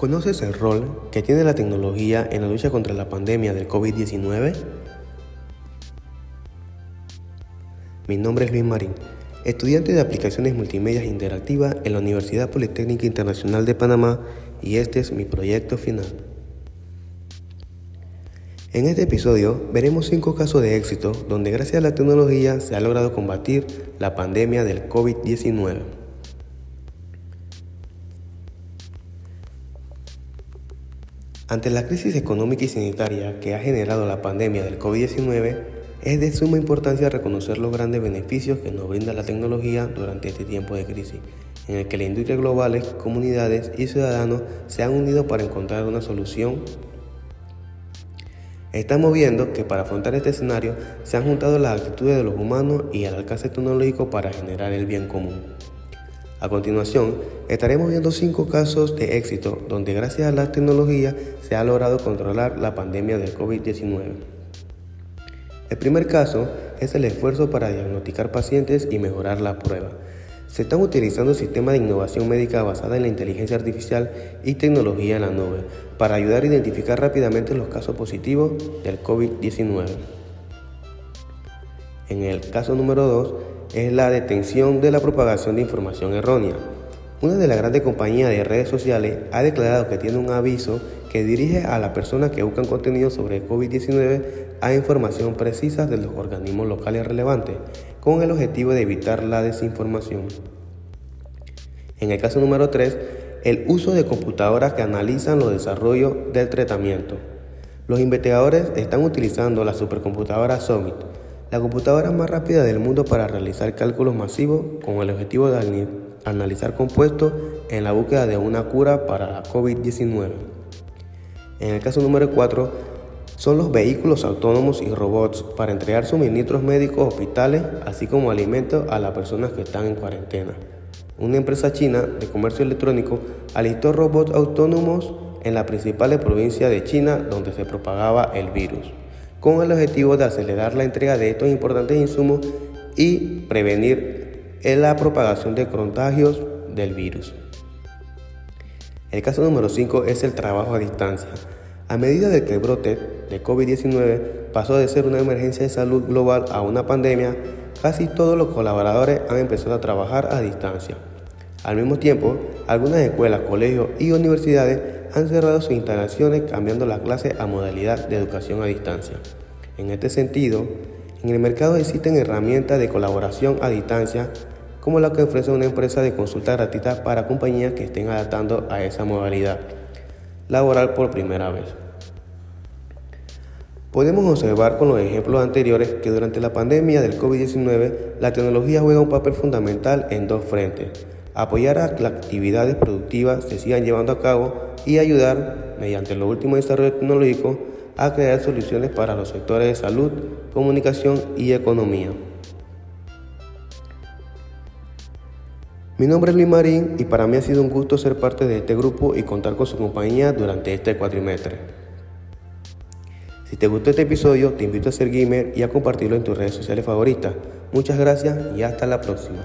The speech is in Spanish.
¿Conoces el rol que tiene la tecnología en la lucha contra la pandemia del COVID-19? Mi nombre es Luis Marín, estudiante de aplicaciones multimedia interactivas en la Universidad Politécnica Internacional de Panamá y este es mi proyecto final. En este episodio veremos cinco casos de éxito donde gracias a la tecnología se ha logrado combatir la pandemia del COVID-19. Ante la crisis económica y sanitaria que ha generado la pandemia del COVID-19, es de suma importancia reconocer los grandes beneficios que nos brinda la tecnología durante este tiempo de crisis, en el que las industrias globales, comunidades y ciudadanos se han unido para encontrar una solución. Estamos viendo que para afrontar este escenario se han juntado las actitudes de los humanos y el alcance tecnológico para generar el bien común. A continuación, estaremos viendo cinco casos de éxito donde gracias a la tecnología se ha logrado controlar la pandemia del COVID-19. El primer caso es el esfuerzo para diagnosticar pacientes y mejorar la prueba. Se están utilizando sistemas de innovación médica basada en la inteligencia artificial y tecnología en la nube para ayudar a identificar rápidamente los casos positivos del COVID-19. En el caso número 2, es la detención de la propagación de información errónea. Una de las grandes compañías de redes sociales ha declarado que tiene un aviso que dirige a las personas que buscan contenido sobre COVID-19 a información precisa de los organismos locales relevantes, con el objetivo de evitar la desinformación. En el caso número 3, el uso de computadoras que analizan los desarrollos del tratamiento. Los investigadores están utilizando la supercomputadora Summit, la computadora más rápida del mundo para realizar cálculos masivos con el objetivo de analizar compuestos en la búsqueda de una cura para la COVID-19. En el caso número 4, son los vehículos autónomos y robots para entregar suministros médicos hospitales, así como alimentos a las personas que están en cuarentena. Una empresa china de comercio electrónico alistó robots autónomos en la principal provincia de China donde se propagaba el virus con el objetivo de acelerar la entrega de estos importantes insumos y prevenir la propagación de contagios del virus. El caso número 5 es el trabajo a distancia. A medida de que el brote de COVID-19 pasó de ser una emergencia de salud global a una pandemia, casi todos los colaboradores han empezado a trabajar a distancia. Al mismo tiempo, algunas escuelas, colegios y universidades han cerrado sus instalaciones cambiando la clase a modalidad de educación a distancia. En este sentido, en el mercado existen herramientas de colaboración a distancia como la que ofrece una empresa de consulta gratuita para compañías que estén adaptando a esa modalidad laboral por primera vez. Podemos observar con los ejemplos anteriores que durante la pandemia del COVID-19 la tecnología juega un papel fundamental en dos frentes apoyar a que las actividades productivas se sigan llevando a cabo y ayudar, mediante los últimos desarrollos tecnológicos, a crear soluciones para los sectores de salud, comunicación y economía. Mi nombre es Luis Marín y para mí ha sido un gusto ser parte de este grupo y contar con su compañía durante este cuatrimestre. Si te gustó este episodio, te invito a ser gamer y a compartirlo en tus redes sociales favoritas. Muchas gracias y hasta la próxima.